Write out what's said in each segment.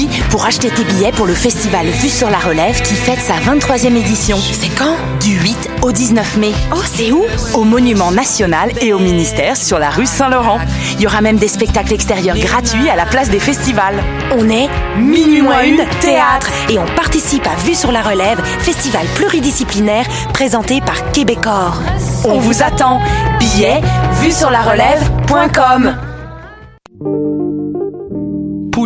Oui, pour acheter tes billets pour le festival Vue sur la Relève qui fête sa 23e édition. C'est quand? Du 8 au 19 mai. Oh, c'est où? Au Monument National et au ministère sur la rue Saint-Laurent. Il y aura même des spectacles extérieurs gratuits à la place des festivals. On est Minuit moins une, théâtre. et on participe à Vue sur la Relève, festival pluridisciplinaire présenté par Québecor. On vous attend. Billets, vue sur la relève.com.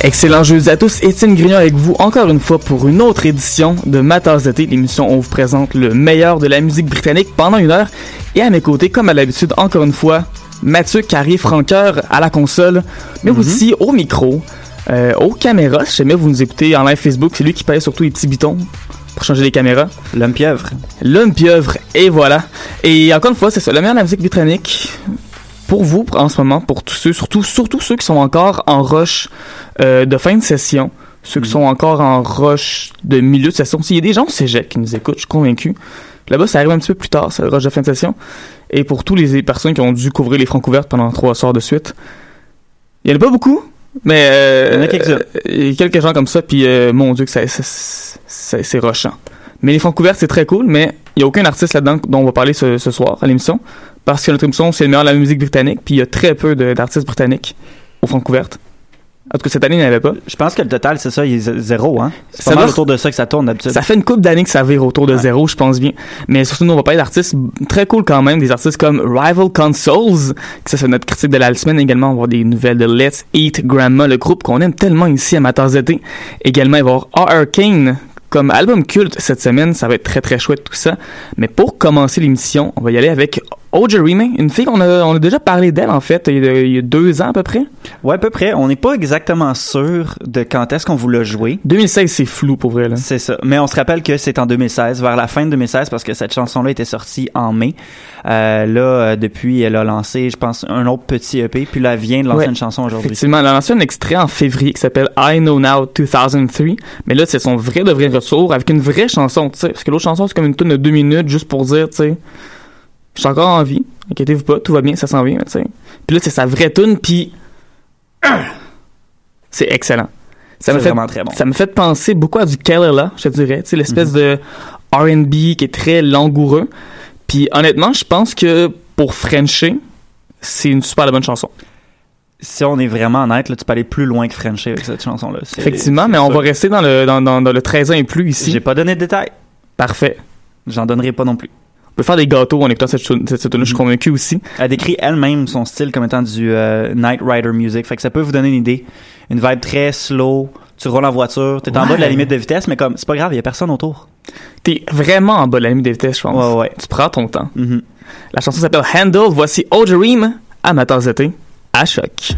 Excellent jeudi à tous, Étienne Grignon avec vous encore une fois pour une autre édition de Ma tasse l'émission où on vous présente le meilleur de la musique britannique pendant une heure. Et à mes côtés, comme à l'habitude, encore une fois, Mathieu Carrier Franqueur à la console, mais aussi au micro, euh, aux caméras. Si jamais vous nous écoutez en live Facebook, c'est lui qui paye surtout les petits bitons pour changer les caméras. L'homme pieuvre. L'homme pieuvre, et voilà. Et encore une fois, c'est ça, le meilleur de la musique britannique pour vous en ce moment, pour tous ceux, surtout, surtout ceux qui sont encore en rush euh, de fin de session, ceux qui sont encore en rush de milieu de session. S'il y a des gens au cégep qui nous écoutent, je suis convaincu. Là-bas, ça arrive un petit peu plus tard, c'est le rush de fin de session. Et pour tous les personnes qui ont dû couvrir les fronts couvertes pendant trois soirs de suite, il y en a pas beaucoup, mais euh, Il y en a quelques-uns. euh, il y a quelques gens comme ça, puis euh, mon Dieu que ça, ça- ça- c'est rushant. Mais les fonds couverts, c'est très cool, mais il n'y a aucun artiste là-dedans dont on va parler ce, ce soir à l'émission. Parce que notre émission, c'est le meilleur de la musique britannique, puis il y a très peu d'artistes britanniques au fond couvertes. En tout cas, cette année, il n'y en avait pas. Je pense que le total, c'est ça, il est zéro, hein? C'est pas mal autour de ça que ça tourne d'habitude. Ça fait une couple d'années que ça vire autour de Ouais. zéro, je pense bien. Mais surtout, nous, on va parler d'artistes très cool quand même. Des artistes comme Rival Consoles, que ça c'est notre critique de la semaine également. On va voir des nouvelles de Let's Eat Grandma, le groupe qu'on aime tellement ici à d'été. Également, il va y avoir Arcane comme album culte cette semaine. Ça va être très très chouette tout ça. Mais pour commencer l'émission, on va y aller avec Ojerime, une fille qu'on a, on a déjà parlé d'elle en fait, il y, a, il y a deux ans à peu près. Ouais, à peu près. On n'est pas exactement sûr de quand est-ce qu'on vous l'a joué. 2016, c'est flou pour vrai là. C'est ça. Mais on se rappelle que c'est en 2016, vers la fin de 2016, parce que cette chanson-là était sortie en mai. Euh, là, euh, depuis, elle a lancé, je pense, un autre petit EP, puis là, elle vient de lancer Ouais. une chanson aujourd'hui. Effectivement, elle a lancé un extrait en février qui s'appelle I Know Now 2003. Mais là, c'est son vrai de vrai retour avec une vraie chanson, tu sais. Parce que l'autre chanson, c'est comme une tune de deux minutes juste pour dire, tu sais, je suis encore en vie. Inquiétez-vous pas, tout va bien, ça s'en vient, tu sais. Puis là, c'est sa vraie tune, puis c'est excellent. Ça me C'est fait vraiment très bon. ça me fait penser beaucoup à du Kalila, je te dirais, tu sais, l'espèce de R&B qui est très langoureux. Puis honnêtement, je pense que pour Frencher, c'est une super bonne chanson. Si on est vraiment honnête, là, tu peux aller plus loin que Frenchy avec cette chanson-là. Effectivement, mais on va rester dans le, dans, dans, dans le 13 ans et plus ici. J'ai pas donné de détails. Parfait. J'en donnerai pas non plus. Peut faire des gâteaux en écoutant cette, cette, cette je suis convaincu aussi. Elle décrit elle-même son style comme étant du euh, Night Rider music. Fait que ça peut vous donner une idée. Une vibe très slow. Tu roules en voiture, t'es en Ouais. bas de la limite de vitesse, mais comme c'est pas grave, il y a personne autour. T'es vraiment en bas de la limite de vitesse, je pense. Ouais, ouais. Tu prends ton temps. Mhm. La chanson s'appelle Handle. Voici Dream, amateurs d'été, à choc.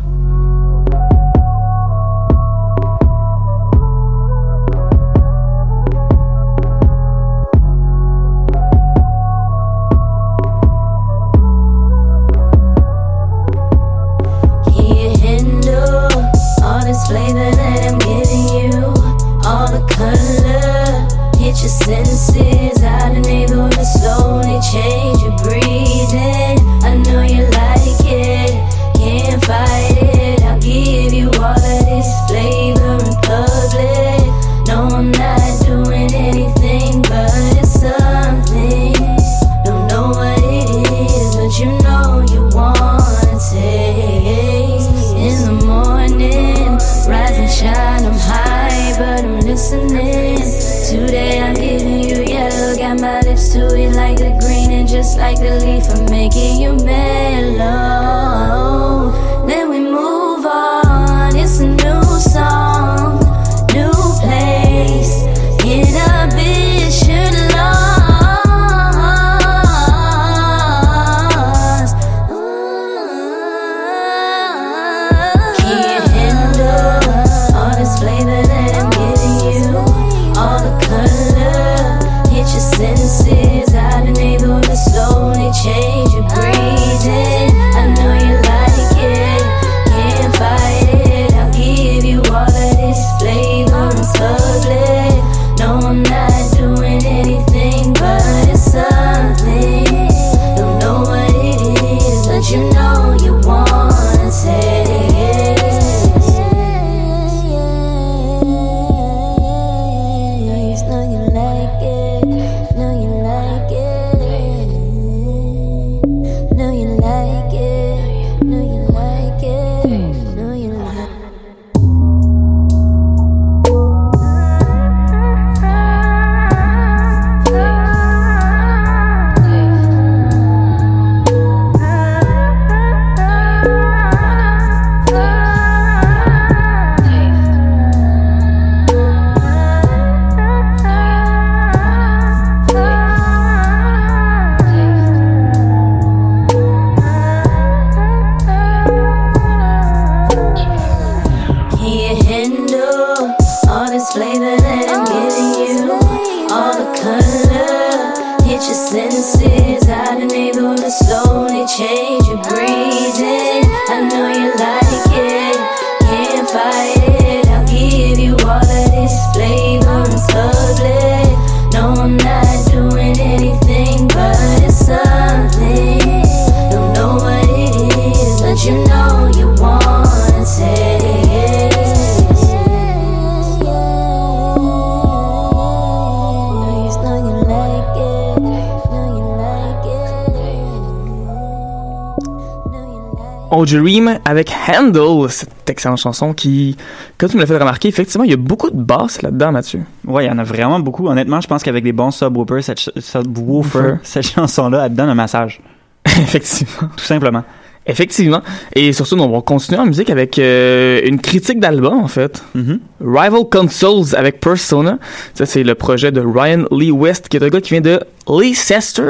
Dream avec Handle, cette excellente chanson qui, comme tu me l'as fait remarquer, effectivement, il y a beaucoup de basses là-dedans, Mathieu. Ouais, il y en a vraiment beaucoup. Honnêtement, je pense qu'avec des bons subwoofers, cette, ch- subwoofer, cette chanson-là, elle te donne un massage. Effectivement. Tout simplement. Effectivement. Et surtout, on va continuer en musique avec euh, une critique d'album, en fait. Mm-hmm. Rival Consoles avec Persona. Ça, c'est le projet de Ryan Lee West, qui est un gars qui vient de Leicester.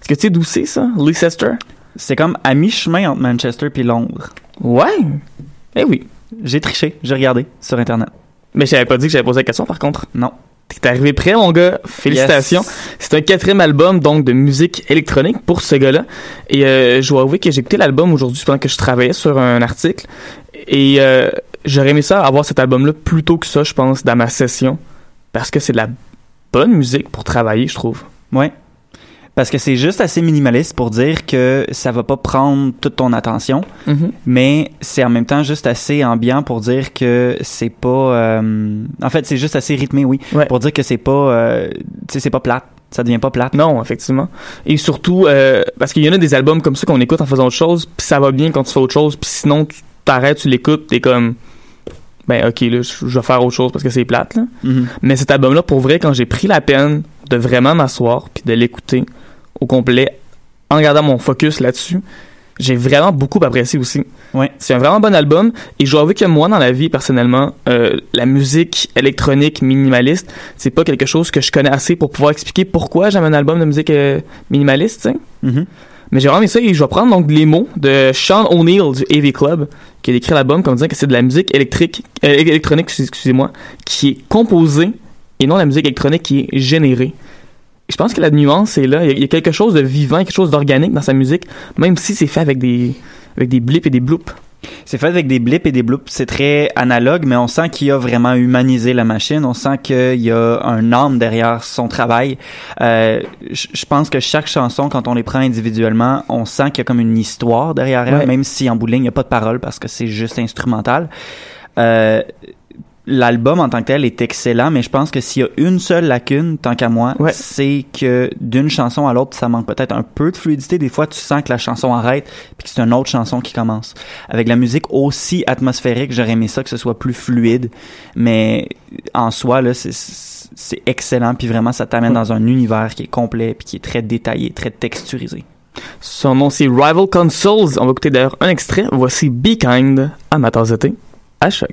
Est-ce que tu sais d'où c'est, ça, Leicester? C'est comme à mi-chemin entre Manchester puis Londres. Ouais. Eh oui. J'ai triché, j'ai regardé sur Internet. Mais je pas dit que j'avais posé la question, par contre. Non. T'es arrivé prêt, mon gars? Félicitations. Yes. C'est un quatrième album, donc, de musique électronique pour ce gars-là. Et euh, je dois avouer que j'ai écouté l'album aujourd'hui pendant que je travaillais sur un article. Et euh, j'aurais aimé ça, avoir cet album-là plus tôt que ça, je pense, dans ma session. Parce que c'est de la bonne musique pour travailler, je trouve. Ouais. Parce que c'est juste assez minimaliste pour dire que ça va pas prendre toute ton attention, Mhm. mais c'est en même temps juste assez ambiant pour dire que c'est pas. euh, en fait, c'est juste assez rythmé, oui, pour dire que c'est pas. euh, c'est pas plate. Ça devient pas plate. Non, effectivement. Et surtout, euh, parce qu'il y en a des albums comme ça qu'on écoute en faisant autre chose, puis ça va bien quand tu fais autre chose, puis sinon, tu t'arrêtes, tu l'écoutes, t'es comme. Ben, ok, là, je je vais faire autre chose parce que c'est plate, là. Mhm. Mais cet album-là, pour vrai, quand j'ai pris la peine de vraiment m'asseoir puis de l'écouter, au complet en gardant mon focus là-dessus. J'ai vraiment beaucoup apprécié aussi. Ouais. C'est un vraiment bon album et je dois avouer que moi dans la vie personnellement, euh, la musique électronique minimaliste, c'est pas quelque chose que je connais assez pour pouvoir expliquer pourquoi j'aime un album de musique euh, minimaliste. Mhm. Mais j'ai vraiment aimé ça et je vais prendre donc les mots de Sean O'Neill du AV Club qui a écrit l'album comme disant que c'est de la musique électrique euh, électronique excusez-moi qui est composée et non la musique électronique qui est générée. Je pense que la nuance est là. Il y a- quelque chose de vivant, quelque chose d'organique dans sa musique, même si c'est fait avec des, avec des blips et des bloops. C'est fait avec des blips et des bloops. C'est très analogue, mais on sent qu'il a vraiment humanisé la machine. On sent qu'il y a un âme derrière son travail. Euh, je je pense que chaque chanson, quand on les prend individuellement, on sent qu'il y a comme une histoire derrière elle, Ouais. même si en bout de ligne, il n'y a pas de parole parce que c'est juste instrumental. Euh, L'album en tant que tel est excellent, mais je pense que s'il y a une seule lacune, tant qu'à moi, c'est que d'une chanson à l'autre, ça manque peut-être un peu de fluidité. Des fois, tu sens que la chanson arrête, puis que c'est une autre chanson qui commence. Avec la musique aussi atmosphérique, j'aurais aimé ça que ce soit plus fluide, mais en soi, là, c'est excellent, puis vraiment, ça t'amène dans un univers qui est complet, puis qui est très détaillé, très texturisé. Son nom c'est Rival Consoles. On va écouter d'ailleurs un extrait. Voici Be Kind à ma tasse à choc.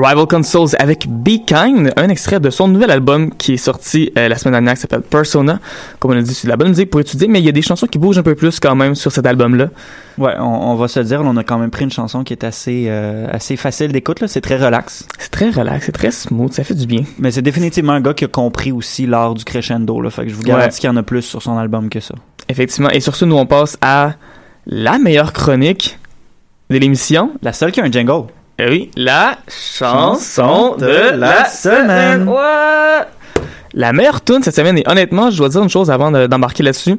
Rival Consoles avec Be Kind, un extrait de son nouvel album qui est sorti euh, la semaine dernière qui s'appelle Persona. Comme on a dit, c'est de la bonne musique pour étudier, mais il y a des chansons qui bougent un peu plus quand même sur cet album-là. Ouais, on, on va se dire, on a quand même pris une chanson qui est assez, euh, assez facile d'écoute. C'est très relax. C'est très relax, c'est très smooth, ça fait du bien. Mais c'est définitivement un gars qui a compris aussi l'art du crescendo, là. Fait que je vous garantis Ouais. qu'il y en a plus sur son album que ça. Effectivement. Et sur ce, nous, on passe à la meilleure chronique de l'émission. La seule qui a un jingle. Eh oui, la chanson de la semaine. Ouais. La meilleure tune cette semaine, et honnêtement, je dois dire une chose avant de- d'embarquer là-dessus.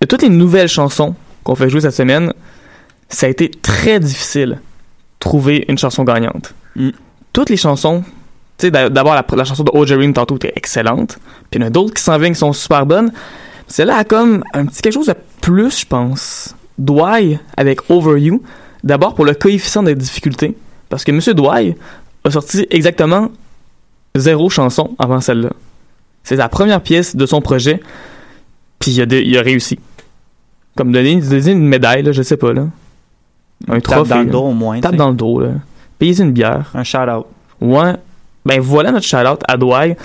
De toutes les nouvelles chansons qu'on fait jouer cette semaine, ça a été très difficile de trouver une chanson gagnante. Mm. Toutes les chansons, tu sais, d'a- d'abord la, la chanson de Ojerine tantôt était excellente, puis il y en a d'autres qui s'en viennent qui sont super bonnes. Celle-là a comme un petit quelque chose de plus, je pense. Douai avec Over You, d'abord pour le coefficient de difficulté, parce que Monsieur Douai a sorti exactement zéro chanson avant celle-là. C'est la première pièce de son projet, puis il a, de- il a réussi. Comme donner, donner une médaille, là, je sais pas, là. Un Tape trophée. dans le dos au moins. Tape dans le dos, là. Payez une bière. Un shout-out. Ouais. Ben voilà notre shout-out à Douai.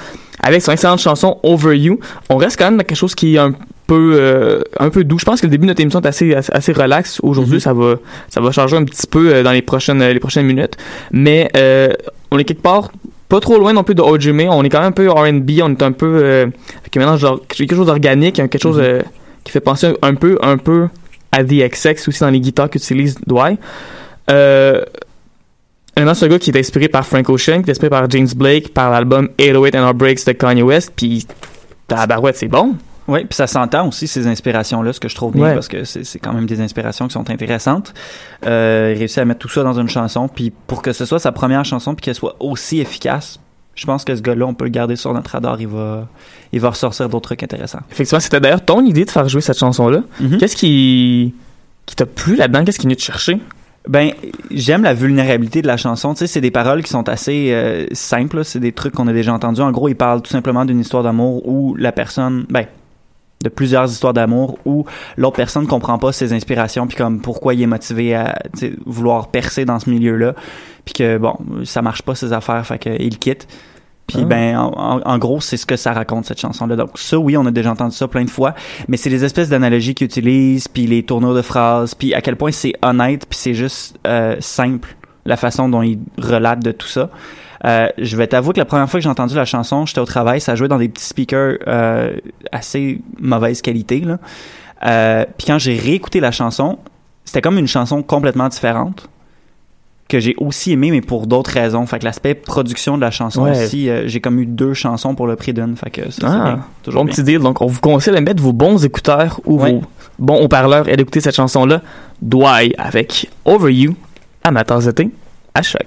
Avec son excellente chanson Over You. On reste quand même dans quelque chose qui est un peu, euh, un peu doux. Je pense que le début de notre émission est assez, assez, relax. Aujourd'hui, ça, va, ça va changer un petit peu euh, dans les prochaines, les prochaines minutes. Mais euh, on est quelque part pas trop loin non plus de Ojime. On est quand même un peu R&B. On est un peu euh, avec un mélange genre, quelque chose d'organique, hein, quelque chose euh, qui fait penser un peu, un peu à The XX aussi dans les guitares qu'utilise Douai. Euh, Honnêtement, c'est un gars qui est inspiré par Frank Ocean, qui est inspiré par James Blake, par l'album 808 and Our Breaks de Kanye West, puis tabarouette, c'est bon. Oui, puis ça s'entend aussi ces inspirations-là, ce que je trouve bien, Ouais. parce que c'est quand même des inspirations qui sont intéressantes. Euh, il réussit à mettre tout ça dans une chanson, puis pour que ce soit sa première chanson, puis qu'elle soit aussi efficace, je pense que ce gars-là, on peut le garder sur notre radar, il va, il va ressortir d'autres trucs intéressants. Effectivement, c'était d'ailleurs ton idée de faire jouer cette chanson-là. Mhm. Qu'est-ce qui, qui t'a plu là-dedans? Qu'est-ce qui est venu te chercher? Ben, j'aime la vulnérabilité de la chanson. Tu sais, c'est des paroles qui sont assez euh, simples. C'est des trucs qu'on a déjà entendus. En gros, il parle tout simplement d'une histoire d'amour où la personne, ben, de plusieurs histoires d'amour où l'autre personne comprend pas ses inspirations puis comme pourquoi il est motivé à vouloir percer dans ce milieu-là puis que bon ça marche pas ses affaires fait qu'il quitte. Puis Ah. ben en, gros c'est ce que ça raconte cette chanson là donc ça oui on a déjà entendu ça plein de fois mais c'est les espèces d'analogies qu'il utilise puis les tournures de phrases puis à quel point c'est honnête puis c'est juste euh, simple la façon dont il relate de tout ça euh, je vais t'avouer que la première fois que j'ai entendu la chanson, j'étais au travail, ça jouait dans des petits speakers euh, assez mauvaise qualité. Là. Euh, puis quand j'ai réécouté la chanson, c'était comme une chanson complètement différente que j'ai aussi aimé, mais pour d'autres raisons. Fait que l'aspect production de la chanson Ouais. aussi, euh, j'ai comme eu deux chansons pour le prix d'une. Fait que ça, Ah, bien. Toujours bon bien. petit deal. Donc, on vous conseille de mettre vos bons écouteurs ou Ouais. vos bons haut-parleurs et d'écouter cette chanson-là, Douai, avec Over You, de thé, à choc.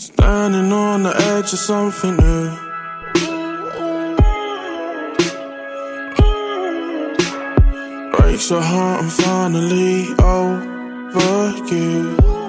Standing on the edge of something new. Breaks your heart, I'm finally over you.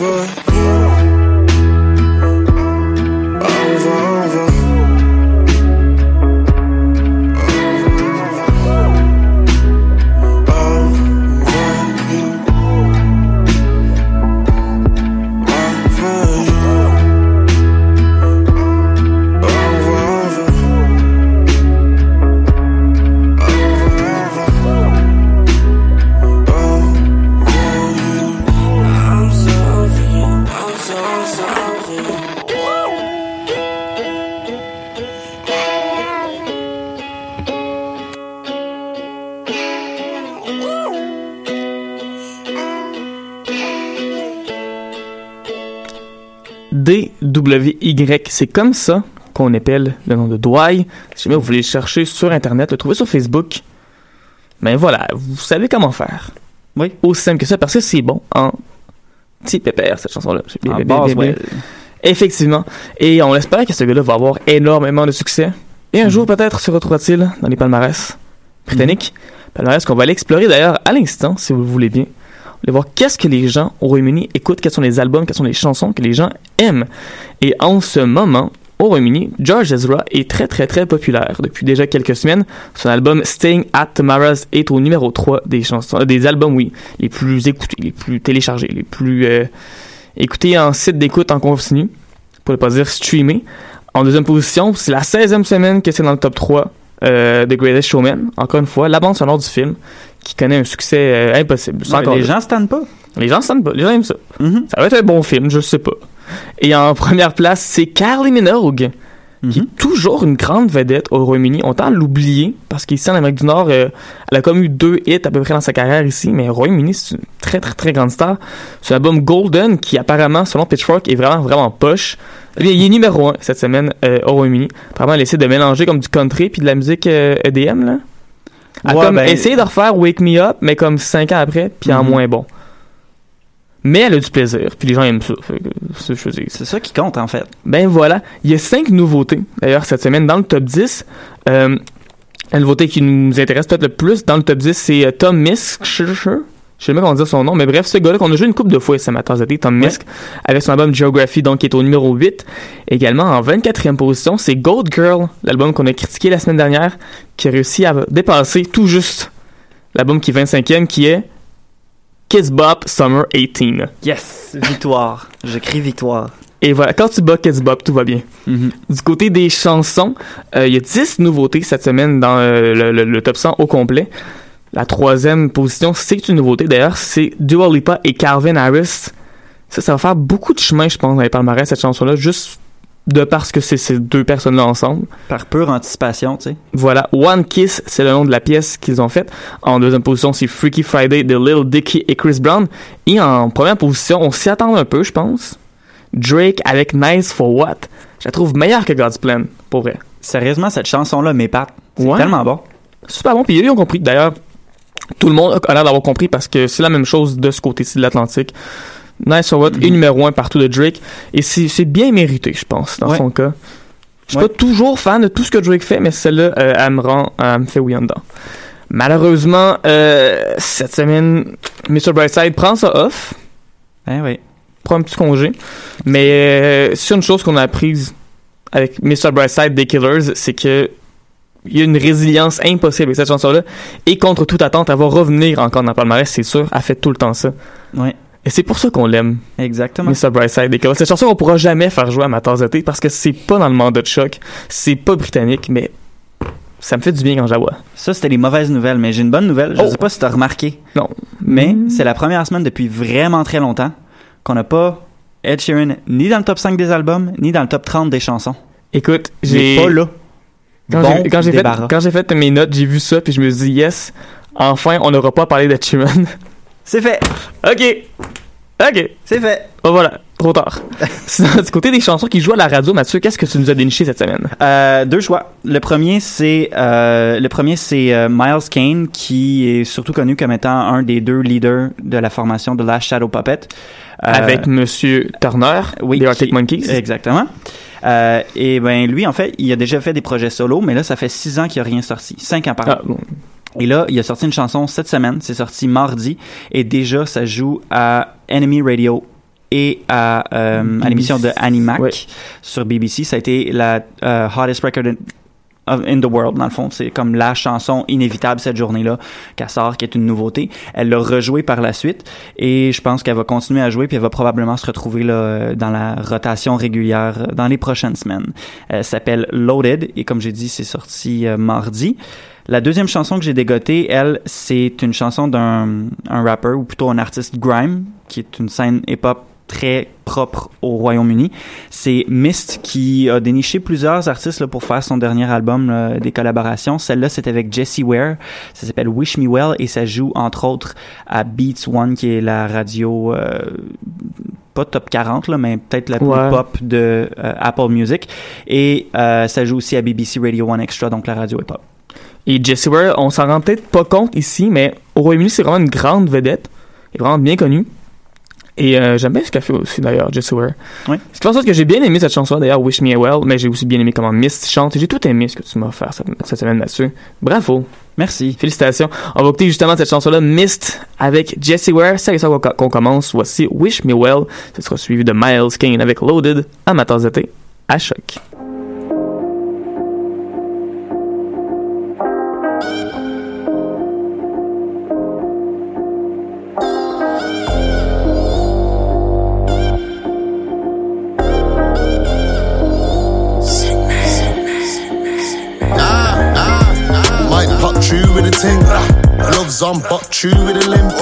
Over D-W-Y. C'est comme ça qu'on appelle le nom de Douai. Si jamais vous voulez le chercher sur Internet, le trouver sur Facebook, ben voilà, vous savez comment faire. Oui. Aussi simple que ça, parce que c'est bon en petit pépère, cette chanson-là. Ouais. Effectivement. Et on espère que ce gars-là va avoir énormément de succès. Et un Mhm. jour, peut-être, se retrouvera-t-il dans les palmarès britanniques. Mhm. Palmarès qu'on va aller explorer d'ailleurs à l'instant, si vous le voulez bien. Va voir qu'est-ce que les gens au Royaume-Uni écoutent, quels sont les albums, quelles sont les chansons que les gens aiment. Et en ce moment, au Royaume-Uni, George Ezra est très très très populaire depuis déjà quelques semaines. Son album Staying at Tamara's est au numéro 3 des chansons, des albums, oui, les plus écoutés, les plus téléchargés, les plus euh, écoutés en site d'écoute en continu, pour ne pas dire streamé. En deuxième position, c'est la 16e semaine que c'est dans le top 3 euh, The Greatest Showman. Encore une fois, la bande sonore du film qui connaît un succès euh, impossible. Les gens se pas. Les gens se pas. Les gens aiment ça. Mhm. Ça va être un bon film, je sais pas. Et en première place, c'est Kylie Minogue, Mhm. qui est toujours une grande vedette au Royaume-Uni. On tend à l'oublier, parce qu'ici en Amérique du Nord, euh, elle a comme eu deux hits à peu près dans sa carrière ici, mais au Royaume-Uni, c'est une très très très grande star. C'est l'album Golden, qui apparemment, selon Pitchfork, est vraiment vraiment poche. Lui, il est numéro un cette semaine euh, au Royaume-Uni. Apparemment, elle essaie de mélanger comme du country puis de la musique euh, EDM, là. Elle a comme ben- essayé de refaire Wake Me Up, mais comme cinq ans après, puis en Mhm. moins bon. Mais elle a du plaisir, puis les gens aiment ça. C'est. C'est ça qui compte, en fait. Ben voilà, il y a cinq nouveautés, d'ailleurs, cette semaine dans le top 10. Euh, la nouveauté qui nous intéresse peut-être le plus dans le top 10, c'est euh, Tom Misk. Je sais même comment dire son nom, mais bref, ce gars-là qu'on a joué une couple de fois ce matin d'été, Tom Misk, avec son album Geography, donc qui est au numéro 8. Également, en 24e position, c'est Gold Girl, l'album qu'on a critiqué la semaine dernière, qui a réussi à dépasser tout juste l'album qui est 25e, qui est Kids Bop Summer 18. Yes! Victoire. Je crie victoire. Et voilà, quand tu bats Kids Bop, tout va bien. Mhm. Du côté des chansons, euh, il y a 10 nouveautés cette semaine dans euh, le, le- le top 100 au complet. La troisième position, c'est une nouveauté d'ailleurs, c'est Dua Lipa et Calvin Harris. Ça, ça va faire beaucoup de chemin, je pense, dans les palmarès, cette chanson-là, juste de parce que c'est ces deux personnes-là ensemble. Par pure anticipation, tu sais. Voilà, One Kiss, c'est le nom de la pièce qu'ils ont faite. En deuxième position, c'est Freaky Friday de Lil Dicky et Chris Brown. Et en première position, on s'y attend un peu, je pense. Drake avec Nice for What. Je la trouve meilleure que God's Plan, pour vrai. Sérieusement, cette chanson-là m'épate. C'est Ouais. tellement bon. Super bon, puis ils ont compris. D'ailleurs, tout le monde a l'air d'avoir compris parce que c'est la même chose de ce côté-ci de l'Atlantique. Nice What est numéro un partout de Drake. Et c'est bien mérité, je pense, dans Ouais. son cas. Je suis Ouais. pas toujours fan de tout ce que Drake fait, mais celle-là, euh, elle me rend, elle me fait oui en dedans. Malheureusement, euh, cette semaine, Mr. Brightside prend ça off, Eh oui. prend un petit congé. Mais euh, c'est une chose qu'on a apprise avec Mr. Brightside des Killers, c'est que il y a une résilience impossible avec cette chanson-là. Et contre toute attente, elle va revenir encore dans le palmarès, c'est sûr. Elle fait tout le temps ça. Ouais. Et c'est pour ça qu'on l'aime, Exactement. Mr. Brightside Killers. Cette chanson, on pourra jamais faire jouer à ma tasse de thé parce que c'est pas dans le mandat de choc. C'est pas britannique, mais ça me fait du bien quand je la vois. Ça, c'était les mauvaises nouvelles, mais j'ai une bonne nouvelle. Je Oh. sais pas si t'as remarqué, Non. mais c'est la première semaine depuis vraiment très longtemps qu'on n'a pas Ed Sheeran ni dans le top 5 des albums, ni dans le top 30 des chansons. Écoute, j'ai. pas là. Quand Bon j'ai- fait, fait mes notes, j'ai vu ça, puis je me suis dit, yes, enfin, on n'aura pas parlé de Sheeran. C'est fait. ok. Ok. C'est fait. Oh voilà, trop tard. Sinon, du côté des chansons qui jouent à la radio, Mathieu, qu'est-ce que tu nous as déniché cette semaine? Euh, deux choix. Le premier, c'est euh, le premier, c'est euh, Miles Kane, qui est surtout connu comme étant un des deux leaders de la formation de Last Shadow Puppet. Avec Monsieur Turner, oui, des Arctic qui- Monkeys. Exactement. Et ben lui, en fait, il a déjà fait des projets solo, mais là, ça fait six ans qu'il a rien sorti, cinq ans par an. Et là, il a sorti une chanson cette semaine, c'est sorti mardi, et déjà, ça joue à Enemy Radio et à, euh, à l'émission de Annie Mac sur BBC. Ça a été la euh, hottest record in, the world, dans le fond. C'est comme la chanson inévitable cette journée-là qu'elle sort, qui est une nouveauté. Elle l'a rejouée par la suite et je pense qu'elle va continuer à jouer puis elle va probablement se retrouver là, dans la rotation régulière euh, dans les prochaines semaines. Elle s'appelle Loaded et comme j'ai dit, c'est sorti euh, mardi. La deuxième chanson que j'ai dégotée, elle, c'est une chanson d'un un rapper, ou plutôt un artiste grime, qui est une scène hip-hop très propre au Royaume-Uni. C'est Mist qui a déniché plusieurs artistes là, pour faire son dernier album, là, des collaborations. Celle-là, c'est avec Jessie Ware. Ça s'appelle Wish Me Well et ça joue entre autres à Beats One, qui est la radio... euh, pas top 40 là, mais peut-être la plus Ouais. pop de euh, Apple Music et euh, ça joue aussi à BBC Radio One Extra donc la radio hip-hop. Et Jessie Ware, on s'en rend peut-être pas compte ici, mais au Royaume-Uni, c'est vraiment une grande vedette. Elle est vraiment bien connue. Et euh, j'aime bien ce qu'elle fait aussi, d'ailleurs, Jessie Ware. Oui. Ce qui fait en sorte que j'ai bien aimé cette chanson, d'ailleurs, Wish Me Well, mais j'ai aussi bien aimé comment Mist chante. J'ai tout aimé ce que tu m'as offert cette, cette semaine, Mathieu. Bravo. Merci. Félicitations. On va écouter justement cette chanson-là, Mist, avec Jessie Ware. C'est avec ça qu'on qu'on commence. Voici Wish Me Well. Ce sera suivi de Miles Kane avec Loaded, amateurs d'été, à choc. True with a limp.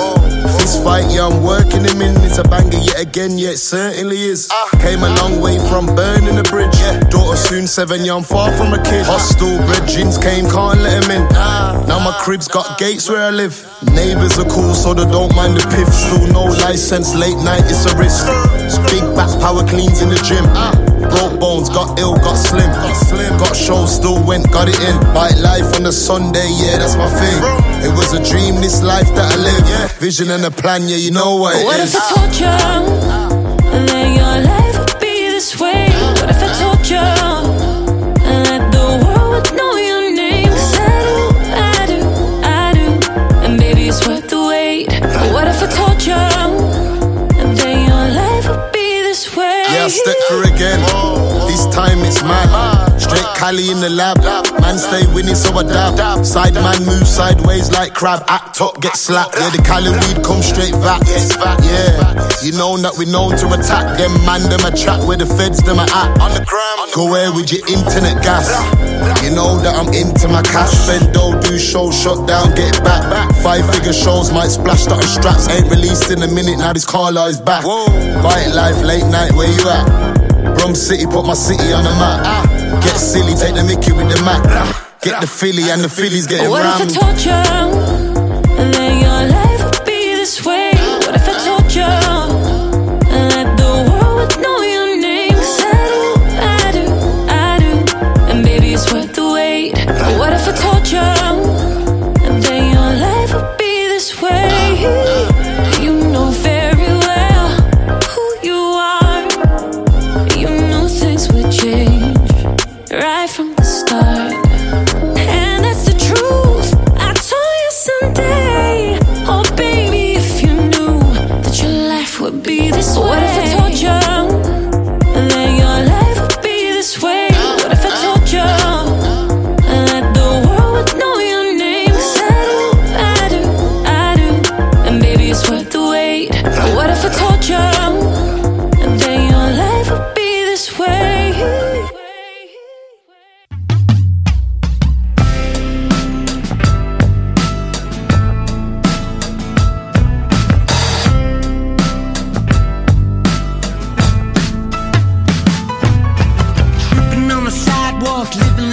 Fist fight, yeah, I'm working him in. It's a banger yet again, yeah, it certainly is. Came a long way from burning the bridge. Daughter soon seven, yeah, I'm far from a kid. Hostile jeans came, can't let him in. Now my crib's got gates where I live. Neighbors are cool, so they don't mind the piff. Still no license, late night, it's a risk. Big back power cleans in the gym. Broke bones, got ill, got slim. Got slim, got show, still went, got it in. Bite life on a Sunday, yeah, that's my thing. It was a dream, this life that I live. Vision and a plan, yeah, you know what it What is. if I told you again. This time it's mad. Straight Cali in the lab. Man stay winning, so I dab. Side man move sideways like crab. Act up, get slapped. Yeah, the Cali weed come straight back. Yeah, you know that we known to attack them. Man, them a chat where the feds them are at. On the gram. Go where with your internet gas. You know that I'm into my cash. Dough, do show, shut down, get it back. Five figure shows might splash starting straps. Ain't released in a minute, now this Carla is back. Bite life, late night, where you at? Rum City, put my city on the map. Ah. Get silly, take the Mickey with the Mac. Get the Philly and the Phillies getting What if I told you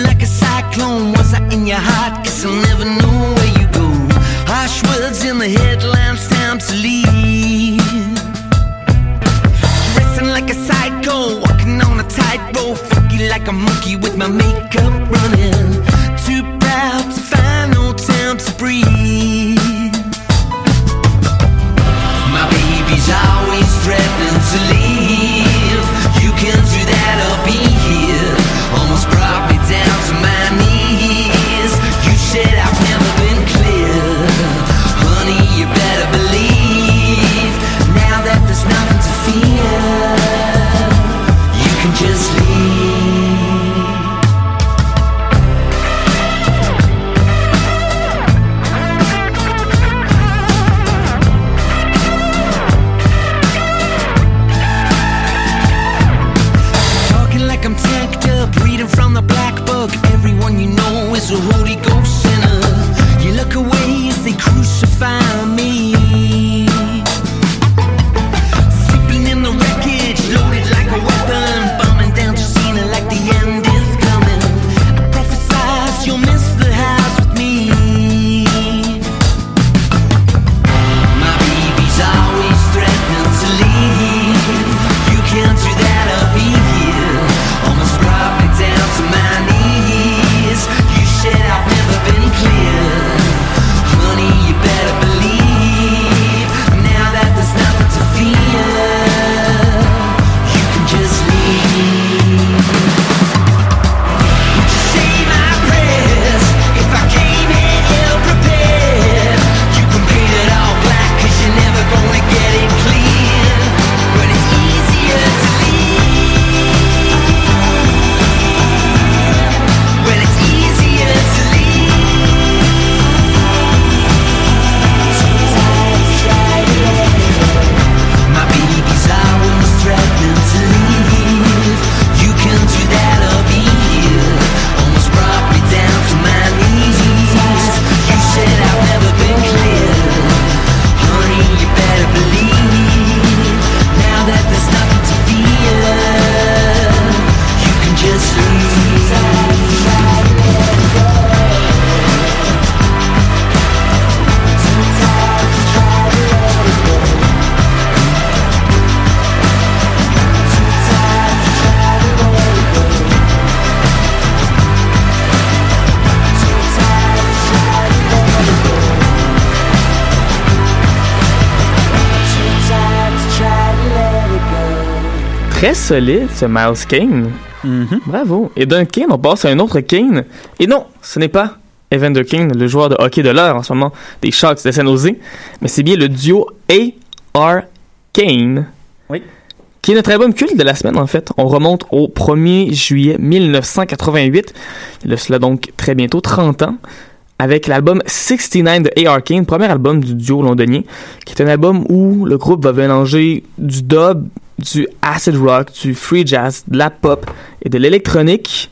like a cyclone. Was I in your heart? Guess I'll never know where you go. Harsh words in the headlines, time to leave. Dressing like a psycho, walking on a tightrope. Funky like a monkey with my makeup running. Too proud to find no time to breathe. My baby's always threatening to leave. You can do that or be solide, ce Miles Kane. Bravo. Et d'un Kane, on passe à un autre Kane. Et non, ce n'est pas Evander Kane, le joueur de hockey de l'heure en ce moment des Sharks de San Jose, mais c'est bien le duo A.R. Kane. Oui. Qui est notre album culte de la semaine, en fait. On remonte au 1er juillet 1988. Il a cela donc très bientôt 30 ans. Avec l'album 69 de A.R. Kane, premier album du duo londonien, qui est un album où le groupe va mélanger du dub, du acid rock, du free jazz, de la pop et de l'électronique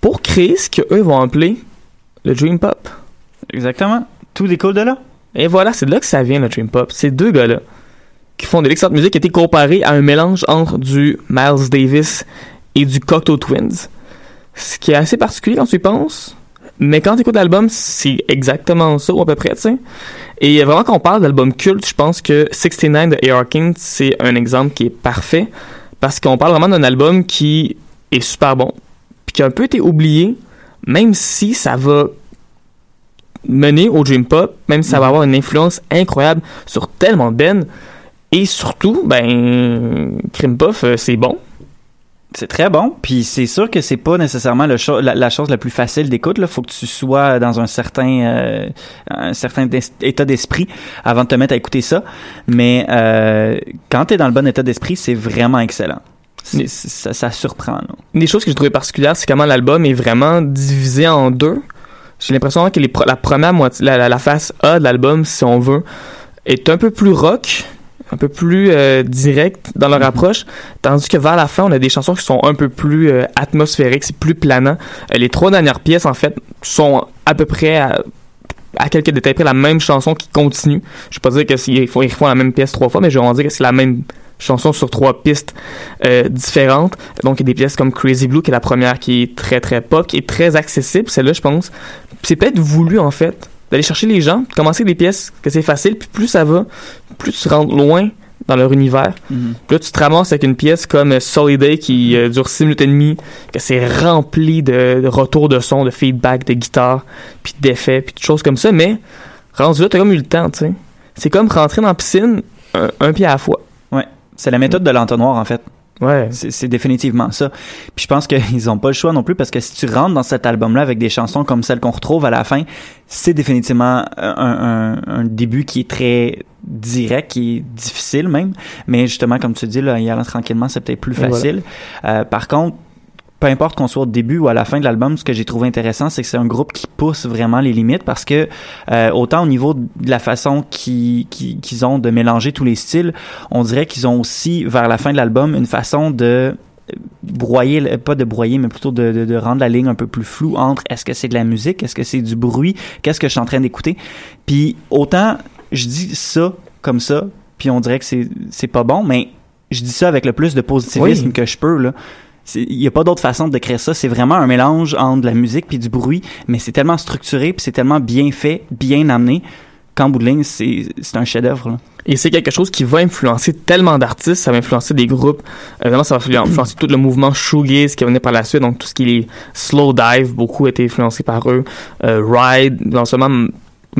pour créer ce qu'eux vont appeler le dream pop. Exactement. Tout découle de là. Et voilà, c'est de là que ça vient le dream pop. Ces deux gars-là qui font de l'excellente musique a été comparé à un mélange entre du Miles Davis et du Cocteau Twins. Ce qui est assez particulier quand tu y penses. Mais quand tu écoutes l'album, c'est exactement ça, ou à peu près, tu sais. Et vraiment, quand on parle d'album culte, je pense que 69 de A.R. King, c'est un exemple qui est parfait. Parce qu'on parle vraiment d'un album qui est super bon, puis qui a un peu été oublié, même si ça va mener au dream pop, même si ça va avoir une influence incroyable sur tellement de bands. Et surtout, ben, Puff, euh, c'est bon. C'est très bon, puis c'est sûr que c'est pas nécessairement le cho- la, la chose la plus facile d'écoute. Là, faut que tu sois dans un certain euh, un certain des- état d'esprit avant de te mettre à écouter ça. Mais euh, quand t'es dans le bon état d'esprit, c'est vraiment excellent. C'est- ça, ça surprend. Là. Une des choses que j'ai trouvé particulière, c'est comment l'album est vraiment divisé en deux. J'ai l'impression que les la première moitié, la, la- la face A de l'album, si on veut, est un peu plus rock, un peu plus euh, direct dans leur approche, tandis que vers la fin, on a des chansons qui sont un peu plus euh, atmosphériques, c'est plus planant. Euh, les trois dernières pièces, en fait, sont à peu près à, à quelques détails près la même chanson qui continue. Je vais pas dire que s'ils font, ils la même pièce trois fois, mais je vais dire que c'est la même chanson sur trois pistes euh, différentes. Donc, il y a des pièces comme Crazy Blue, qui est la première, qui est très, très pop, qui est très accessible, celle-là, je pense. C'est peut-être voulu, en fait, d'aller chercher les gens, de commencer avec des pièces que c'est facile, puis plus ça va, plus tu rentres loin dans leur univers. Mhm. Puis là, tu te ramasses avec une pièce comme euh, Solid Day qui euh, dure 6 minutes et demie, que c'est rempli de, de retours de son, de feedback, de guitare, puis d'effets, puis de choses comme ça. Mais rendu là, t'as comme eu le temps, tu sais. C'est comme rentrer dans la piscine un, un pied à la fois. Ouais, c'est la méthode de l'entonnoir en fait. Ouais. C'est c'est définitivement ça. Puis je pense qu'ils ont pas le choix non plus parce que si tu rentres dans cet album-là avec des chansons comme celles qu'on retrouve à la fin, c'est définitivement un, un, un début qui est très direct, qui est difficile même. Mais justement, comme tu dis, là, y allant tranquillement, c'est peut-être plus voilà. facile. Euh, par contre, peu importe qu'on soit au début ou à la fin de l'album, ce que j'ai trouvé intéressant, c'est que c'est un groupe qui pousse vraiment les limites parce que euh, autant au niveau de la façon qu'ils qui, qu'ils ont de mélanger tous les styles, on dirait qu'ils ont aussi vers la fin de l'album une façon de broyer, le- pas de broyer, mais plutôt de, de, de rendre la ligne un peu plus floue entre est-ce que c'est de la musique, est-ce que c'est du bruit, qu'est-ce que je suis en train d'écouter. Puis autant je dis ça comme ça, puis on dirait que c'est c'est pas bon, mais je dis ça avec le plus de positivisme Oui. que je peux là. Il n'y a pas d'autre façon de décrire ça. C'est vraiment un mélange entre de la musique puis du bruit, mais c'est tellement structuré puis c'est tellement bien fait, bien amené qu'en bout de ligne, c'est un chef-d'œuvre. Et c'est quelque chose qui va influencer tellement d'artistes, ça va influencer des groupes. Évidemment, ça va influencer tout le mouvement shoegaze qui venait par la suite, donc tout ce qui est slow dive, beaucoup a été influencé par eux. Euh, Ride, non seulement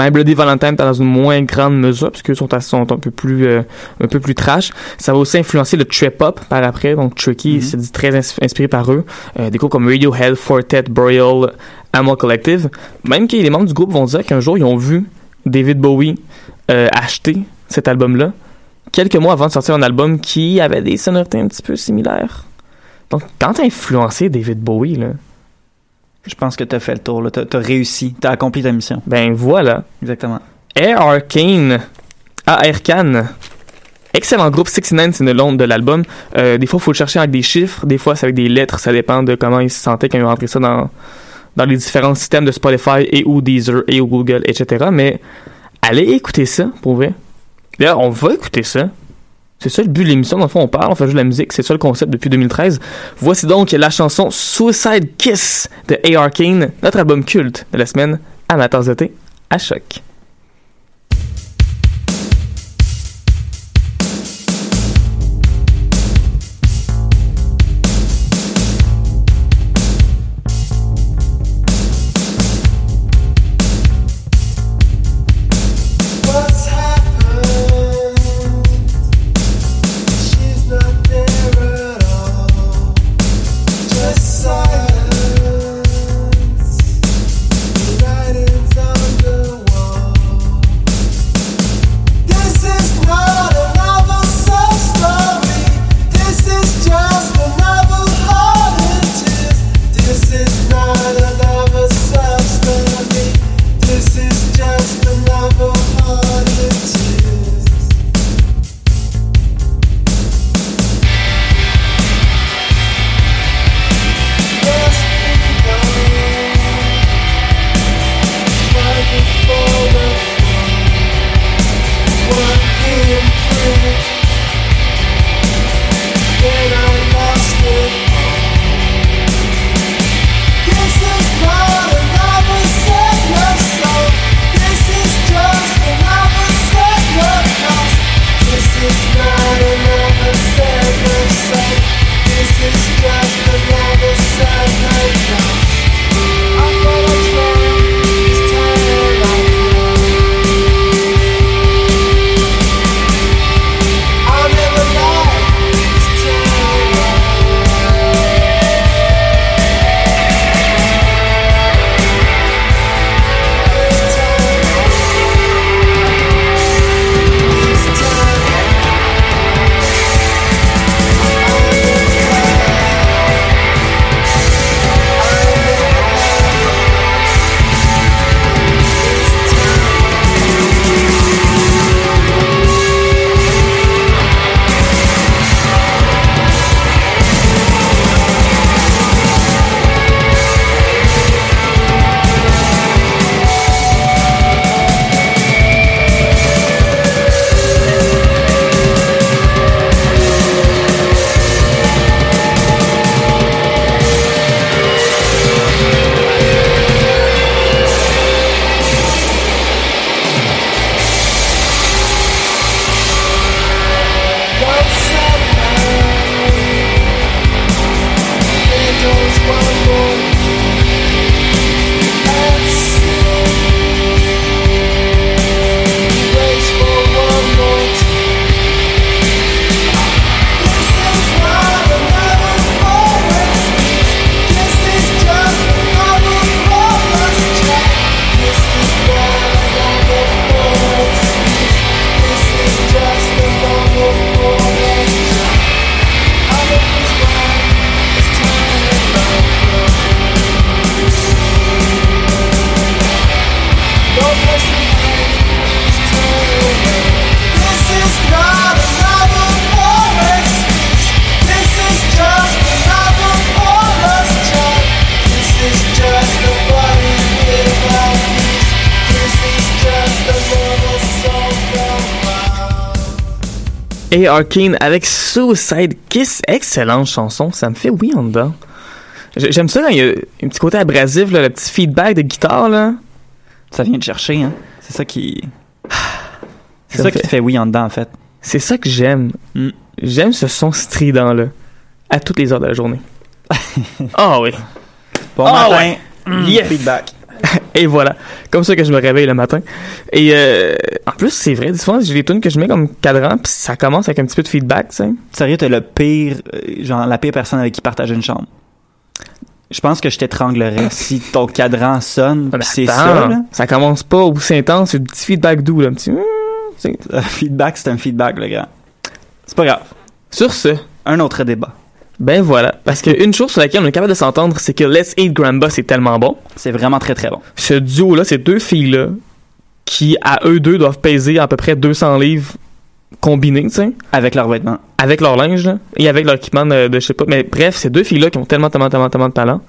My Bloody Valentine dans une moins grande mesure, parce qu'eux sont, un peu plus euh, un peu plus trash. Ça va aussi influencer le trip hop par après, donc Tricky, c'est dit très ins- inspiré par eux. Euh, des groupes comme Radiohead, Fortet, Burial, Animal Collective. Même que les membres du groupe vont dire qu'un jour ils ont vu David Bowie euh, acheter cet album-là quelques mois avant de sortir un album qui avait des sonorités un petit peu similaires. Donc, quand t'as influencé David Bowie, là, Je pense que t'as fait le tour. T'as as réussi. T'as accompli ta mission. ben voilà. Exactement. Air Arcane, Aircan. Excellent groupe, 69 c'est le nom de l'album. Euh, des fois, il faut le chercher avec des chiffres, des fois, c'est avec des lettres, ça dépend de comment ils se sentaient quand ils ont rentré ça dans, dans les différents systèmes de Spotify et ou Deezer et ou Google, etc. Mais allez écouter ça, pour vrai. D'ailleurs, on va écouter ça. C'est ça le but de l'émission. Dans le fond, on parle, on fait jouer de la musique. C'est ça le concept depuis 2013. Voici donc la chanson Suicide Kiss de A. Arcane, notre album culte de la semaine, Amateurs de à choc. Arkane avec Suicide Kiss, excellente chanson, ça me fait oui en dedans. J'aime ça quand il y a un petit côté abrasif, là, le petit feedback de guitare là. Ça vient de chercher, hein. C'est ça qui. C'est Ça qui te fait oui en dedans, en fait. C'est ça que j'aime. J'aime ce son strident là, à toutes les heures de la journée. Ah oui. Bon matin. ouais. Mm, Yes. Feedback. Et voilà, comme ça que je me réveille le matin. Et euh, en plus, c'est vrai, des fois, j'ai des tunes que je mets comme cadran, puis ça commence avec un petit peu de feedback, tu sais. Sérieux, t'es le pire, euh, genre la pire personne avec qui partager une chambre. Je pense que je t'étranglerais si ton cadran sonne, pis c'est ça, là. ça commence pas aussi intense, c'est un petit feedback doux, là, un petit... Un feedback, c'est un feedback, le gars. C'est pas grave. Sur ce, un autre débat. Ben voilà, parce qu'une chose sur laquelle on est capable de s'entendre, c'est que Let's Eat Grandpa, c'est tellement bon. C'est vraiment très très bon. Ce duo-là, ces deux filles-là, qui à eux deux doivent peser à peu près 200 livres combinés, tu sais. Avec leurs vêtements. Avec leur linge, là, et avec leur équipement de, de je sais pas. Mais bref, ces deux filles-là qui ont tellement, tellement, tellement, tellement de talent,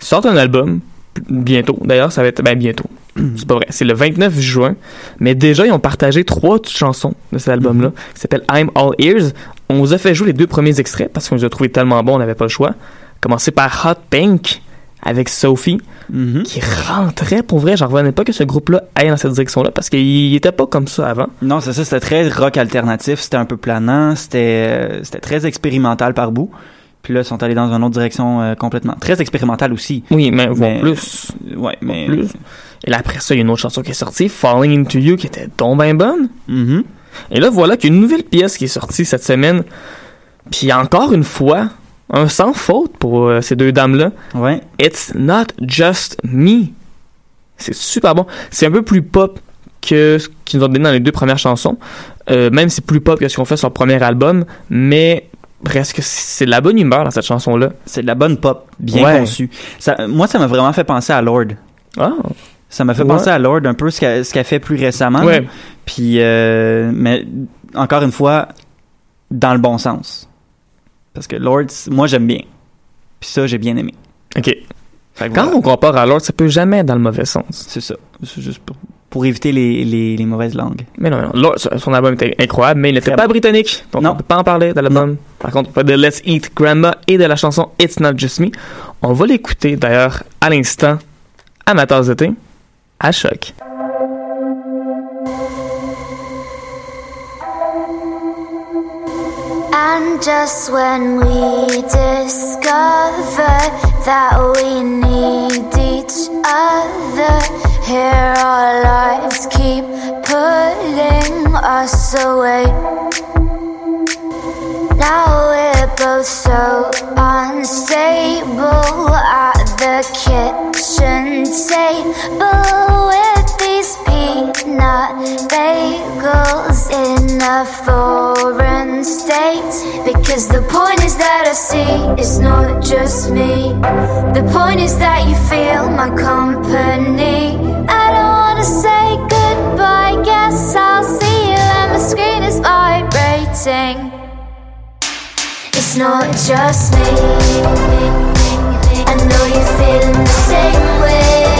sortent un album bientôt. D'ailleurs, ça va être, ben bientôt. C'est pas vrai. C'est le 29 juin. Mais déjà, ils ont partagé trois chansons de cet album-là, qui s'appelle I'm All Ears. On vous a fait jouer les deux premiers extraits parce qu'on les a trouvés tellement bons, on n'avait pas le choix. Commencer par Hot Pink avec Sophie, qui rentrait pour vrai. J'en revenais pas que ce groupe-là aille dans cette direction-là parce qu'il était pas comme ça avant. Non, c'est ça, c'était très rock alternatif, c'était un peu planant, c'était euh, c'était très expérimental par bout. Puis là, ils sont allés dans une autre direction euh, complètement. Très expérimental aussi. Oui, mais, voire plus. Ouais, mais. Plus. Et là, après ça, il y a une autre chanson qui est sortie, Falling Into You, qui était donc bien bonne. Mm-hmm. Et là, voilà qu'il y a une nouvelle pièce qui est sortie cette semaine. Puis encore une fois, un sans faute pour euh, ces deux dames-là. Ouais. It's not just me. C'est super bon. C'est un peu plus pop que ce qu'ils nous ont donné dans les deux premières chansons. Euh, même si c'est plus pop que ce qu'on fait sur leur premier album. Mais presque, c'est de la bonne humeur dans cette chanson-là. C'est de la bonne pop, bien Ouais. conçue. Ça, moi, ça m'a vraiment fait penser à Lord. Ah. Ça m'a fait Ouais. penser à Lord un peu ce qu'elle qu'elle fait plus récemment. Ouais. Puis, euh, mais encore une fois, dans le bon sens. Parce que Lord, moi, j'aime bien. Puis ça, j'ai bien aimé. OK. Quand voilà. on compare à Lord, ça peut jamais être dans le mauvais sens. C'est ça. C'est juste pour, pour éviter les, les, les mauvaises langues. Mais non, non. Lord, son album était incroyable, mais il n'était pas bon. britannique. Donc on peut pas en parler de l'album. Par contre, on de Let's Eat Grandma et de la chanson It's Not Just Me. On va l'écouter d'ailleurs à l'instant, à ma tasse de thé, à choc. And just when we discover that we need each other, here our lives keep pulling us away. Now we're both so unstable at the kitchen table with these peanut bagels in a foreign state. Because the point is that I see it's not just me. The point is that you feel my company. I don't wanna say goodbye, guess I'll see you, and my screen is vibrating. It's not just me. I know you're feeling the same way.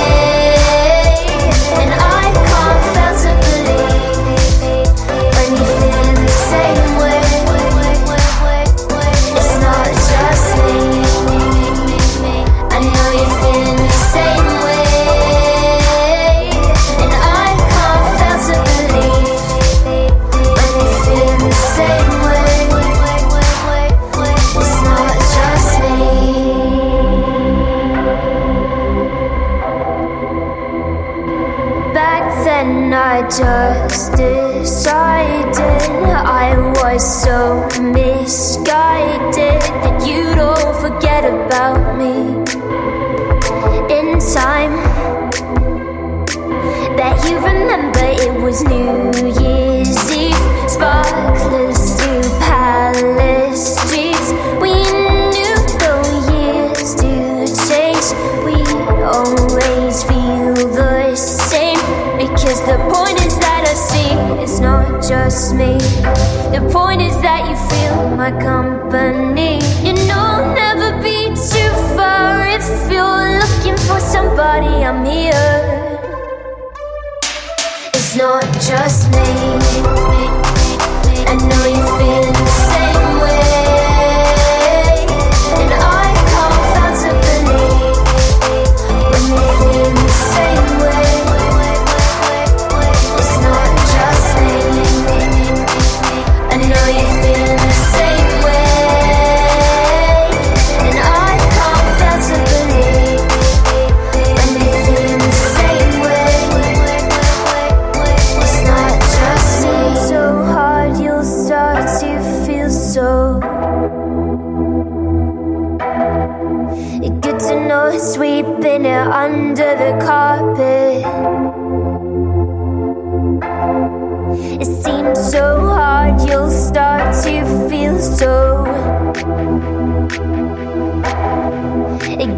So.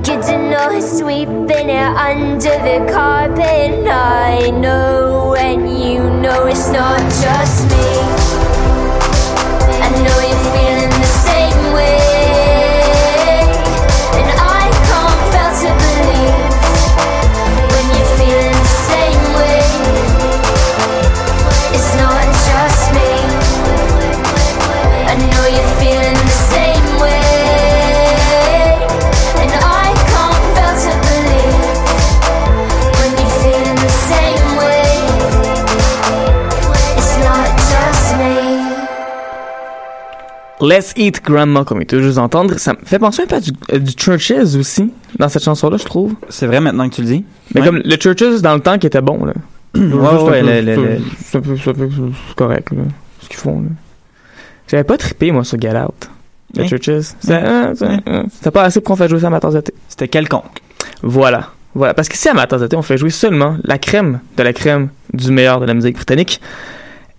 Good to know sweeping it under the carpet. I know, and you know it's not just me. I know you're feeling Let's Eat Grandma, comme il est juste entendre, ça me fait penser un peu à du, à du Churches aussi, dans cette chanson-là, je trouve. C'est vrai maintenant que tu le dis? Mais Ouais. comme le Churches dans le temps qui était bon, là. Ouais, ouais, le- c'est correct, là, ce qu'ils font, là. J'avais pas trippé, moi, sur Get Out. Le Hein? Churches. C'était Ouais. euh, c'est- euh, c'était pas assez pour qu'on fasse jouer ça à ma tasse de thé. C'était quelconque. Voilà. Voilà. Parce qu'ici, à ma tasse de thé, on fait jouer seulement la crème de la crème du meilleur de la musique britannique.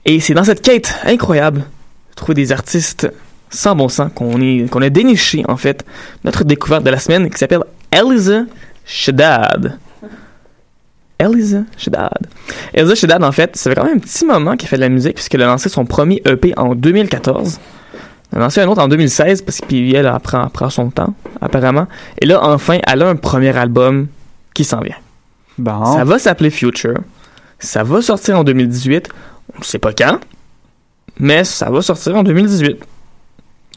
Et c'est dans cette quête incroyable de trouver des artistes sans bon sens qu'on est qu'on a déniché en fait notre découverte de la semaine qui s'appelle Eliza Shedad. Eliza Shedad. Eliza Shedad en fait, ça fait quand même un petit moment qu'elle fait de la musique puisqu'elle a lancé son premier EP en 2014. Elle a lancé un autre en 2016 parce que puis elle elle prend, prend son temps apparemment. Et là enfin, elle a un premier album qui s'en vient. Bon. Ça va s'appeler Future. Ça va sortir en 2018. On ne sait pas quand, mais ça va sortir en 2018.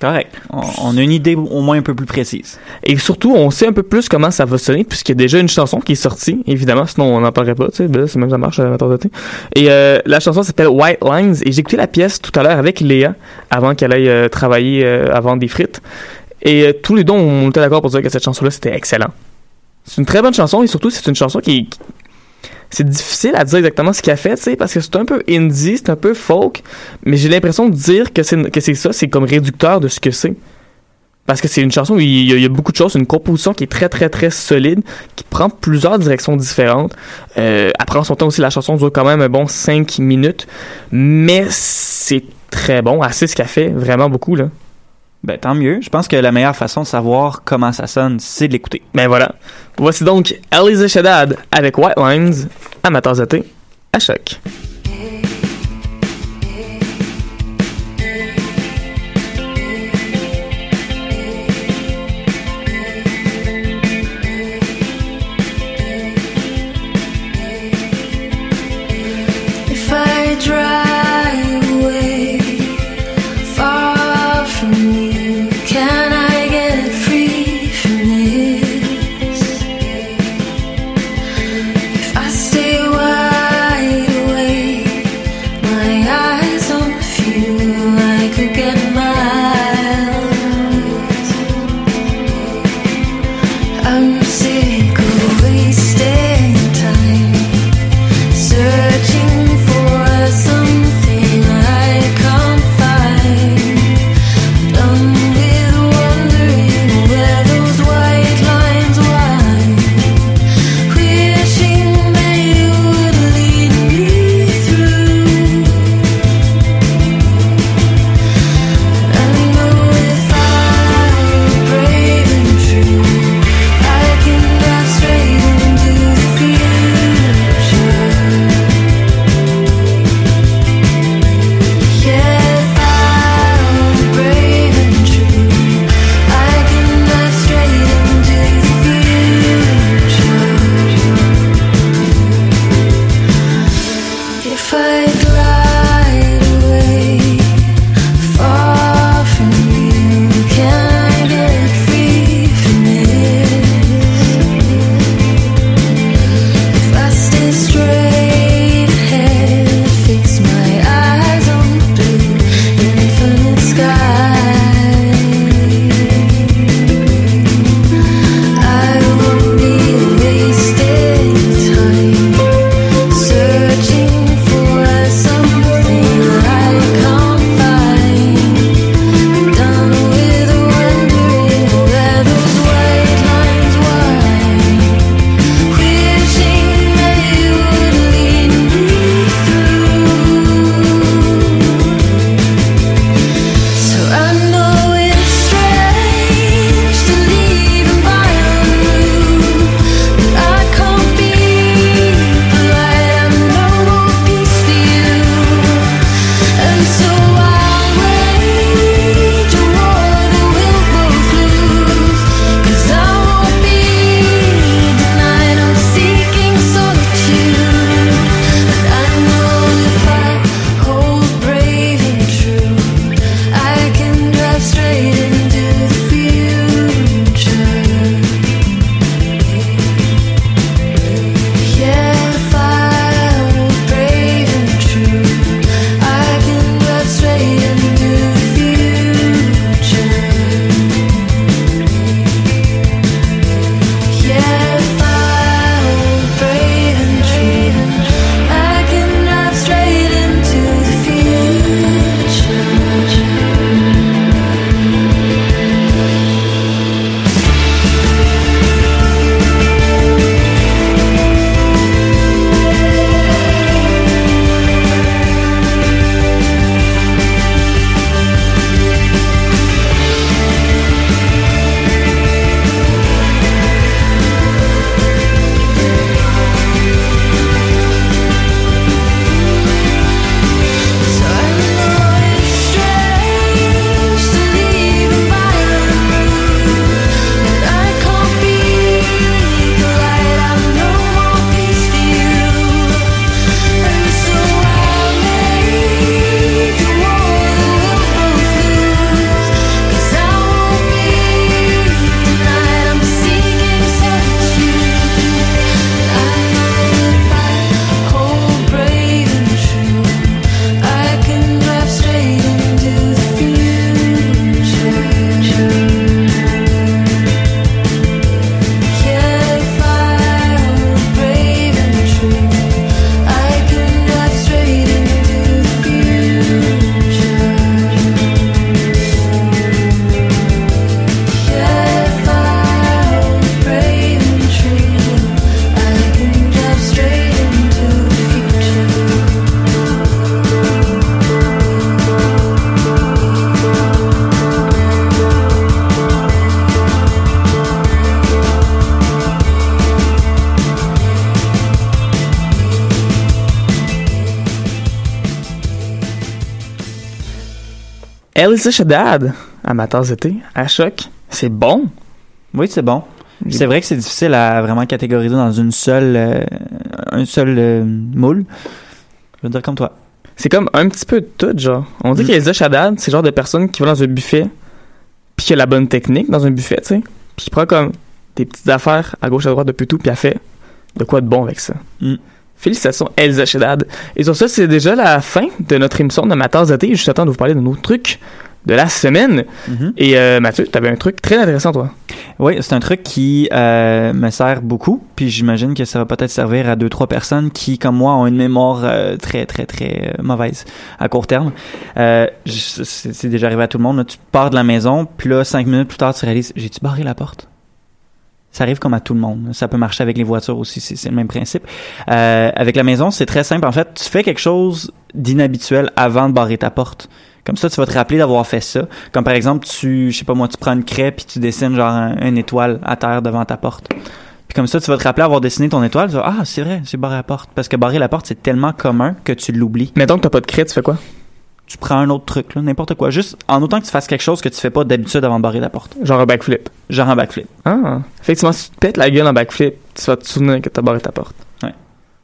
Correct. On, on a une idée au moins un peu plus précise. Et surtout, on sait un peu plus comment ça va sonner, puisqu'il y a déjà une chanson qui est sortie, évidemment, sinon on n'en parlerait pas, tu sais, ben c'est même ça marche à thé. Et euh, la chanson s'appelle White Lines, et j'ai écouté la pièce tout à l'heure avec Léa, avant qu'elle aille euh, travailler euh, à vendre des frites. Et euh, tous les deux, on était d'accord pour dire que cette chanson-là, c'était excellent. C'est une très bonne chanson, et surtout, c'est une chanson qui... C'est difficile à dire exactement ce qu'elle a fait, tu sais, parce que c'est un peu indie, c'est un peu folk, mais j'ai l'impression de dire que c'est que c'est ça, c'est comme réducteur de ce que c'est. Parce que c'est une chanson où il y, a, beaucoup de choses, une composition qui est très très très solide, qui prend plusieurs directions différentes. Euh, prend son temps aussi, la chanson dure quand même un bon 5 minutes, mais c'est très bon, assez ce qu'elle fait, vraiment beaucoup là. Ben tant mieux. Je pense que la meilleure façon de savoir comment ça sonne, c'est de l'écouter. Ben voilà. Voici donc Eliza Shedad avec White Lines tasse de thé, à choc. Elisa Shaddad, tasse d'été, à choc. C'est bon. Oui, c'est bon. C'est vrai que c'est difficile à vraiment catégoriser dans une seule, euh, un seul euh, moule. Je veux dire comme toi. C'est comme un petit peu de tout, genre. On dit Mm. qu'Elisa Shaddad, c'est le genre de personne qui va dans un buffet, puis qui a la bonne technique dans un buffet, tu sais. Puis qui prend comme des petites affaires à gauche, à droite, depuis tout, puis elle fait de quoi de bon avec ça. Mm. Félicitations, Elsa Shaddad. Et sur ça, c'est déjà la fin de notre émission de ma tasse d'été. Juste à temps de vous parler de nos trucs de la semaine. Mhm. Et euh, Mathieu, tu avais un truc très intéressant, toi. Oui, c'est un truc qui euh, me sert beaucoup, puis j'imagine que ça va peut-être servir à deux trois personnes qui, comme moi, ont une mémoire euh, très très très mauvaise à court terme. C'est c'est déjà arrivé à tout le monde. là. Tu pars de la maison, puis là cinq minutes plus tard, tu réalises j'ai-tu barré la porte? Ça arrive comme à tout le monde. Ça peut marcher avec les voitures aussi, c'est le même principe. Euh, avec la maison, c'est très simple. En fait, tu fais quelque chose d'inhabituel avant de barrer ta porte. Comme ça, tu vas te rappeler d'avoir fait ça. Comme par exemple, tu, je sais pas moi, tu prends une craie puis tu dessines genre un- une étoile à terre devant ta porte. Puis comme ça, tu vas te rappeler avoir dessiné ton étoile. Tu vas, ah, c'est vrai, j'ai barré la porte. Parce que barrer la porte, c'est tellement commun que tu l'oublies. Mettons que t'as pas de craie, tu fais quoi? Tu prends un autre truc, là, n'importe quoi. Juste en autant que tu fasses quelque chose que tu fais pas d'habitude avant de barrer la porte. Genre un backflip. Genre un backflip. Ah, effectivement, si tu te pètes la gueule en backflip, tu vas te souvenir que t'as barré ta porte. Ouais.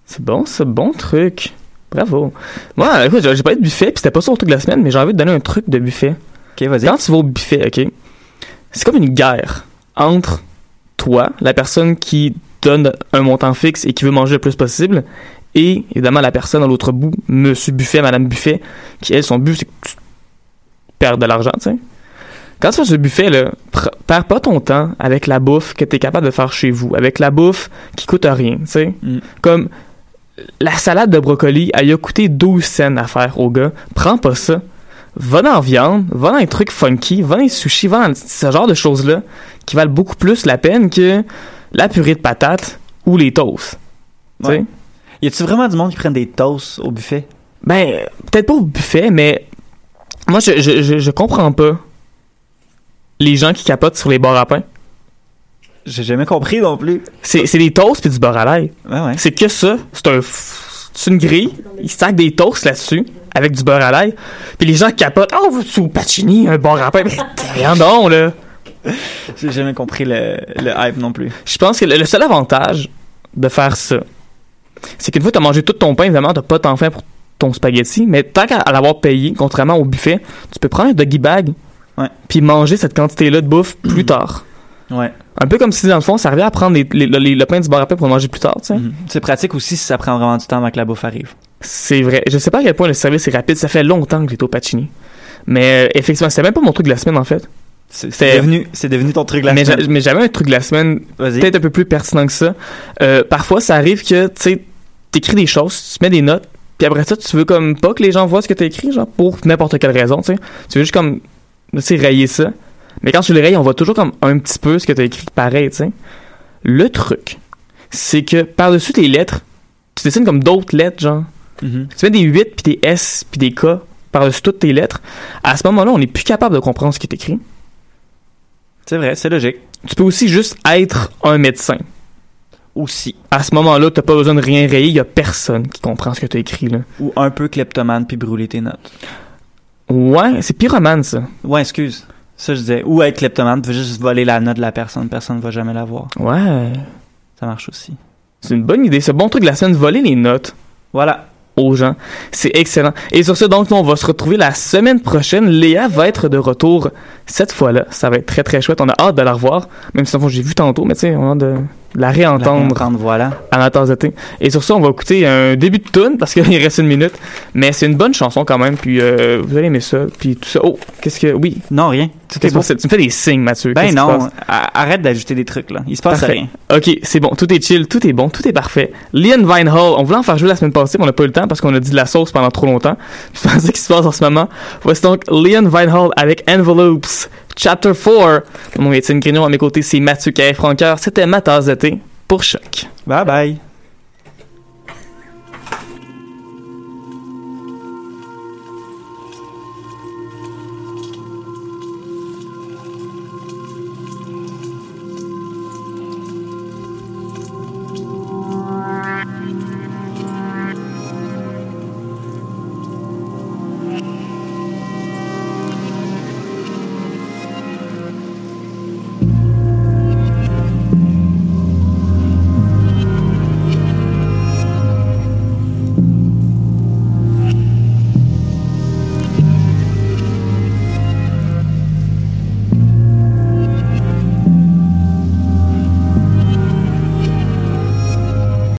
C'est bon, c'est bon truc. Bravo. Moi, écoute, j'ai pas eu de buffet, puis c'était pas ça au truc de la semaine, mais j'ai envie de donner un truc de buffet. Ok, vas-y. Quand tu vas au buffet, ok, c'est comme une guerre entre toi, la personne qui donne un montant fixe et qui veut manger le plus possible, et évidemment la personne à l'autre bout, Monsieur Buffet, Madame Buffet, qui elle, son but, c'est que tu perds de l'argent, tu sais. Quand tu fais ce buffet, là, perds pas ton temps avec la bouffe que tu es capable de faire chez vous, avec la bouffe qui coûte rien, tu sais. Mm. Comme la salade de brocoli, elle a coûté 12 cents à faire au gars. Prends pas ça. Va dans la viande, va dans les trucs funky, va dans les sushis, va dans ce genre de choses-là qui valent beaucoup plus la peine que la purée de patates ou les toasts. Tu sais? Ouais. Y a-tu vraiment du monde qui prennent des toasts au buffet? Ben, peut-être pas au buffet, mais moi, je, je, je, je comprends pas les gens qui capotent sur les bars à pain. J'ai jamais compris non plus. C'est c'est des toasts puis du beurre à l'ail. Ouais, ouais. C'est que ça. C'est un, c'est une grille. Ils stackent des toasts là-dessus avec du beurre à l'ail. Puis les gens capotent. Oh, veux-tu au Pacini, un bar à pain? Mais rien donc, là. J'ai jamais compris le, le hype non plus. Je pense que le, le seul avantage de faire ça, c'est qu'une fois que tu as mangé tout ton pain, évidemment, tu pas tant faim pour ton spaghetti, mais tant qu'à l'avoir payé, contrairement au buffet, tu peux prendre un doggy bag puis manger cette quantité-là de bouffe plus tard. Ouais. Un peu comme si, dans le fond, ça revient à prendre les- les- les- le pain du bar à pain pour le manger plus tard, tu sais. Mhm. C'est pratique aussi si ça prend vraiment du temps avant que la bouffe arrive. C'est vrai. Je sais pas à quel point le service est rapide. Ça fait longtemps que j'étais au Pacini. Mais euh, effectivement, c'était même pas mon truc de la semaine, en fait. C'est devenu, devenu ton truc la mais, semaine. mais j'avais un truc de la semaine peut-être un peu plus pertinent que ça. Euh, parfois, ça arrive que, tu sais, t'écris des choses, tu mets des notes, puis après ça, tu veux comme pas que les gens voient ce que t'as écrit, genre, pour n'importe quelle raison, tu sais. Tu veux juste comme, tu sais, rayer ça. Mais quand tu le rayes, on voit toujours comme un petit peu ce que t'as écrit pareil, tu sais. Le truc, c'est que par-dessus tes lettres, tu dessines comme d'autres lettres, genre. Mhm. Tu mets des 8 puis des S puis des K par-dessus toutes tes lettres. À ce moment-là, on n'est plus capable de comprendre ce qui est écrit. C'est vrai, c'est logique. Tu peux aussi juste être un médecin. Aussi. À ce moment-là, t'as pas besoin de rien rayer, il y a personne qui comprend ce que tu as écrit là. Ou un peu kleptomane puis brûler tes notes. Ouais, c'est pyromane ça. Ouais, excuse. Ça, je disais. Ou être kleptomane, tu veux juste voler la note de la personne, personne ne va jamais la voir. Ouais. Ça marche aussi. C'est une bonne idée. C'est un bon truc de la semaine, voler les notes Voilà. aux gens. C'est excellent. Et sur ce, donc, nous, on va se retrouver la semaine prochaine. Léa va être de retour cette fois-là. Ça va être très, très chouette. On a hâte de la revoir. Même si, fond, j'ai vu tantôt, mais tu sais, on a hâte de la réentendre. La réentendre, voilà. à la tasse de thé. Et sur ça, on va écouter un début de tune parce qu'il reste une minute. Mais c'est une bonne chanson quand même. Puis euh, vous allez aimer ça. Puis tout ça. Oh, qu'est-ce que. Oui. Non, rien. Tout est beau. Tu me fais des signes, Mathieu. Ben non, arrête d'ajouter des trucs là. Il se passe rien. Ok, c'est bon. Tout est chill. Tout est bon. Tout est parfait. Liam Vinehall. On voulait en faire jouer la semaine passée, mais on n'a pas eu le temps parce qu'on a dit de la sauce pendant trop longtemps. Je pense ce qui se passe en ce moment. Voici donc Liam Vinehall avec Envelopes. Chapter 4. Mon nom est Étienne Grignon. À mes côtés, c'est Mathieu Carré-Francoeur. C'était ma tasse de thé pour choc. Bye bye.